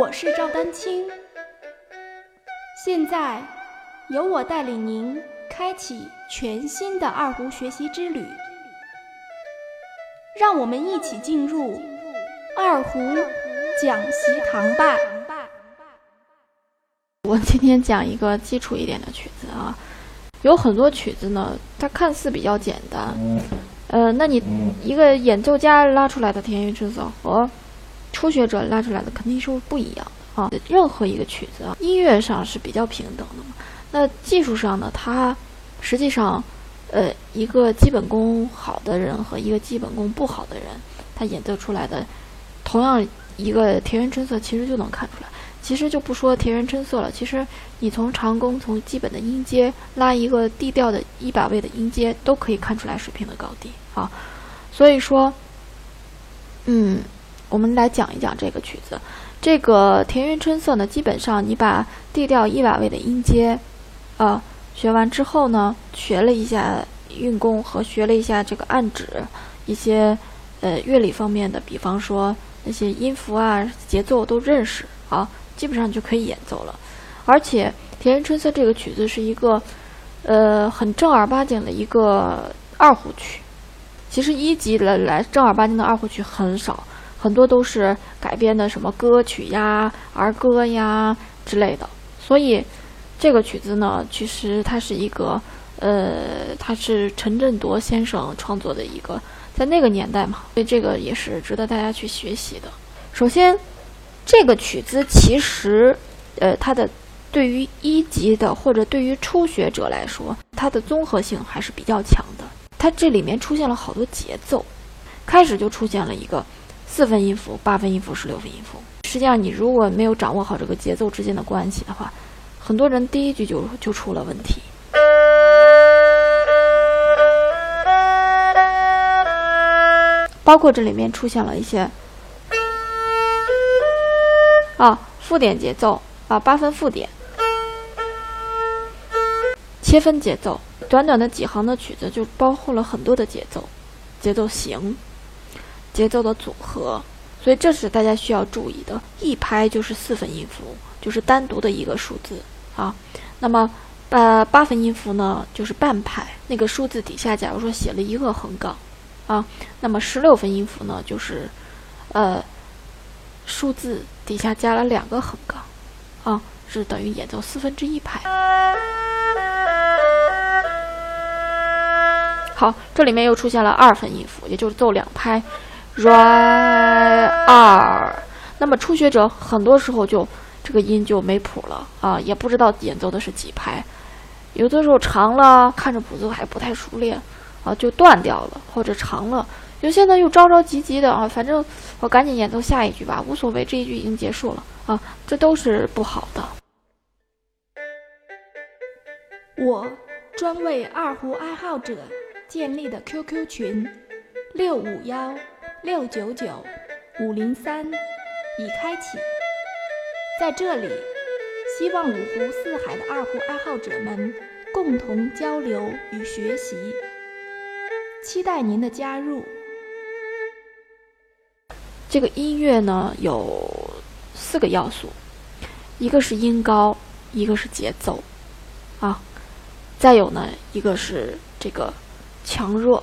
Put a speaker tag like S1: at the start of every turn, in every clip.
S1: 我是赵丹青，现在由我带领您开启全新的二胡学习之旅，让我们一起进入二胡讲习堂吧。
S2: 我今天讲一个基础一点的曲子啊，有很多曲子呢，它看似比较简单，呃，那你一个演奏家拉出来的田园春色和初学者拉出来的肯定是不一样的啊。任何一个曲子啊，音乐上是比较平等的嘛，那技术上呢，它实际上，呃，一个基本功好的人和一个基本功不好的人，他演奏出来的同样一个田园春色，其实就能看出来。其实就不说田园春色了，其实你从长弓从基本的音阶拉一个低调的一百位的音阶，都可以看出来水平的高低啊。所以说，嗯，我们来讲一讲这个曲子。这个田园春色呢，基本上你把 D 调一百位的音阶，啊，学完之后呢，学了一下运弓和学了一下这个按指一些呃乐理方面的，比方说那些音符啊、节奏都认识啊。基本上就可以演奏了，而且《田园春色》这个曲子是一个，呃，很正儿八经的一个二胡曲。其实一级的来正儿八经的二胡曲很少，很多都是改编的什么歌曲呀、儿歌呀之类的。所以这个曲子呢，其实它是一个，呃，它是陈振铎先生创作的一个，在那个年代嘛，所以这个也是值得大家去学习的。首先。这个曲子其实，呃，它的对于一级的或者对于初学者来说，它的综合性还是比较强的。它这里面出现了好多节奏，开始就出现了一个四分音符、八分音符、十六分音符。实际上，你如果没有掌握好这个节奏之间的关系的话，很多人第一句就就出了问题。包括这里面出现了一些。啊，附点节奏啊，八分附点，切分节奏，短短的几行的曲子就包括了很多的节奏、节奏型、节奏的组合，所以这是大家需要注意的。一拍就是四分音符，就是单独的一个数字啊。那么，呃，八分音符呢，就是半拍，那个数字底下假如说写了一个横杠啊。那么十六分音符呢，就是呃。数字底下加了两个横杠，啊，是等于演奏四分之一拍。好，这里面又出现了二分音符，也就是奏两拍，re 二。那么初学者很多时候就这个音就没谱了啊，也不知道演奏的是几拍，有的时候长了看着谱子还不太熟练啊，就断掉了，或者长了。有些呢又着着急急的啊，反正我赶紧演奏下一句吧，无所谓，这一句已经结束了啊，这都是不好的。
S1: 我专为二胡爱好者建立的 QQ 群六五幺六九九五零三已开启，在这里，希望五湖四海的二胡爱好者们共同交流与学习，期待您的加入。
S2: 这个音乐呢有四个要素，一个是音高，一个是节奏，啊，再有呢一个是这个强弱，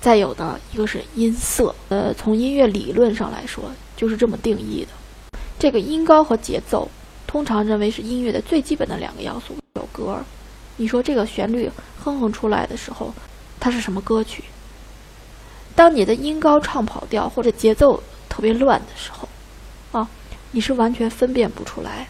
S2: 再有呢一个是音色。呃，从音乐理论上来说，就是这么定义的。这个音高和节奏，通常认为是音乐的最基本的两个要素。有歌，你说这个旋律哼哼出来的时候，它是什么歌曲？当你的音高唱跑调或者节奏特别乱的时候，啊，你是完全分辨不出来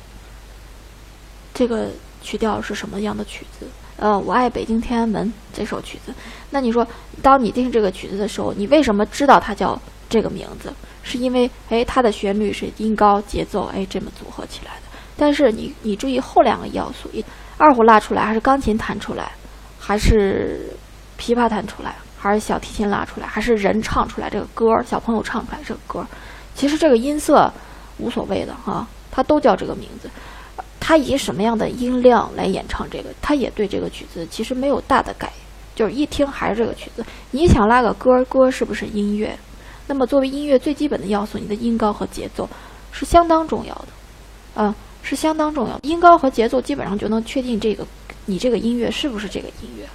S2: 这个曲调是什么样的曲子。呃，我爱北京天安门这首曲子，那你说，当你听这个曲子的时候，你为什么知道它叫这个名字？是因为哎，它的旋律是音高节奏哎这么组合起来的。但是你你注意后两个要素，一二胡拉出来还是钢琴弹出来，还是琵琶弹出来？还是小提琴拉出来，还是人唱出来这个歌儿，小朋友唱出来这个歌儿，其实这个音色无所谓的哈，它都叫这个名字。它以什么样的音量来演唱这个，它也对这个曲子其实没有大的改，就是一听还是这个曲子。你想拉个歌儿，歌儿是不是音乐？那么作为音乐最基本的要素，你的音高和节奏是相当重要的，啊，是相当重要。音高和节奏基本上就能确定这个你这个音乐是不是这个音乐。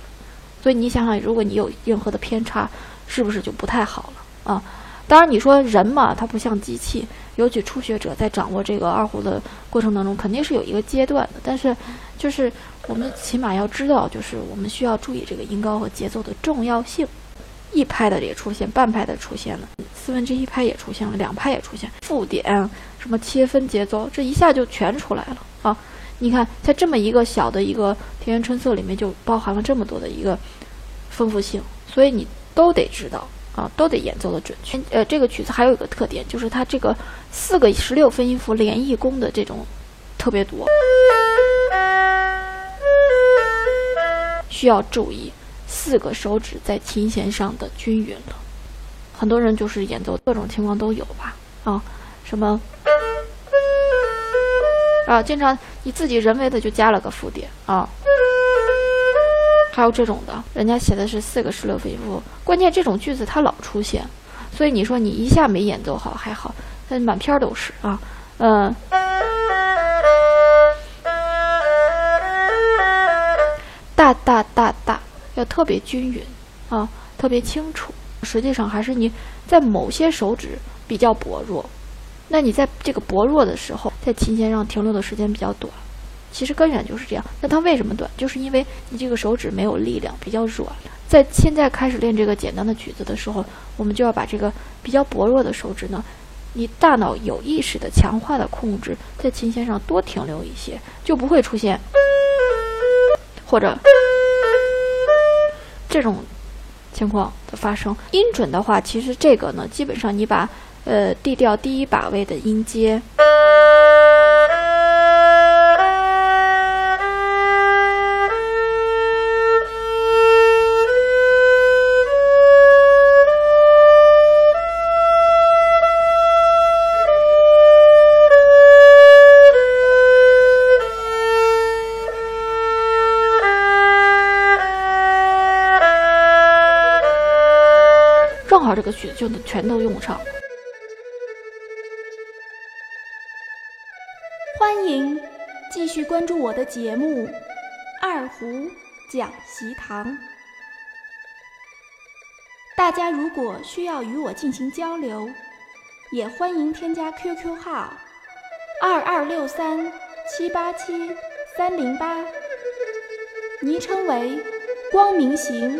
S2: 所以你想想，如果你有任何的偏差，是不是就不太好了啊？当然，你说人嘛，他不像机器，尤其初学者在掌握这个二胡的过程当中，肯定是有一个阶段的。但是，就是我们起码要知道，就是我们需要注意这个音高和节奏的重要性。一拍的也出现，半拍的出现了，四分之一拍也出现了，两拍也出现，附点什么切分节奏，这一下就全出来了啊！你看，在这么一个小的一个《田园春色》里面，就包含了这么多的一个丰富性，所以你都得知道啊，都得演奏的准确。呃，这个曲子还有一个特点，就是它这个四个十六分音符连一弓的这种特别多，需要注意。四个手指在琴弦上的均匀了，很多人就是演奏各种情况都有吧？啊，什么啊？经常你自己人为的就加了个附点啊，还有这种的，人家写的是四个十六分音符，关键这种句子它老出现，所以你说你一下没演奏好还好，但满篇都是啊，嗯，大大大大。要特别均匀啊，特别清楚。实际上还是你在某些手指比较薄弱，那你在这个薄弱的时候，在琴弦上停留的时间比较短。其实根源就是这样。那它为什么短？就是因为你这个手指没有力量，比较软。在现在开始练这个简单的曲子的时候，我们就要把这个比较薄弱的手指呢，你大脑有意识的强化的控制，在琴弦上多停留一些，就不会出现或者。这种情况的发生，音准的话，其实这个呢，基本上你把呃 D 调第一把位的音阶。好这个曲就全都用上。
S1: 欢迎继续关注我的节目《二胡讲习堂》。大家如果需要与我进行交流，也欢迎添加 QQ 号二二六三七八七三零八，昵称为“光明行”。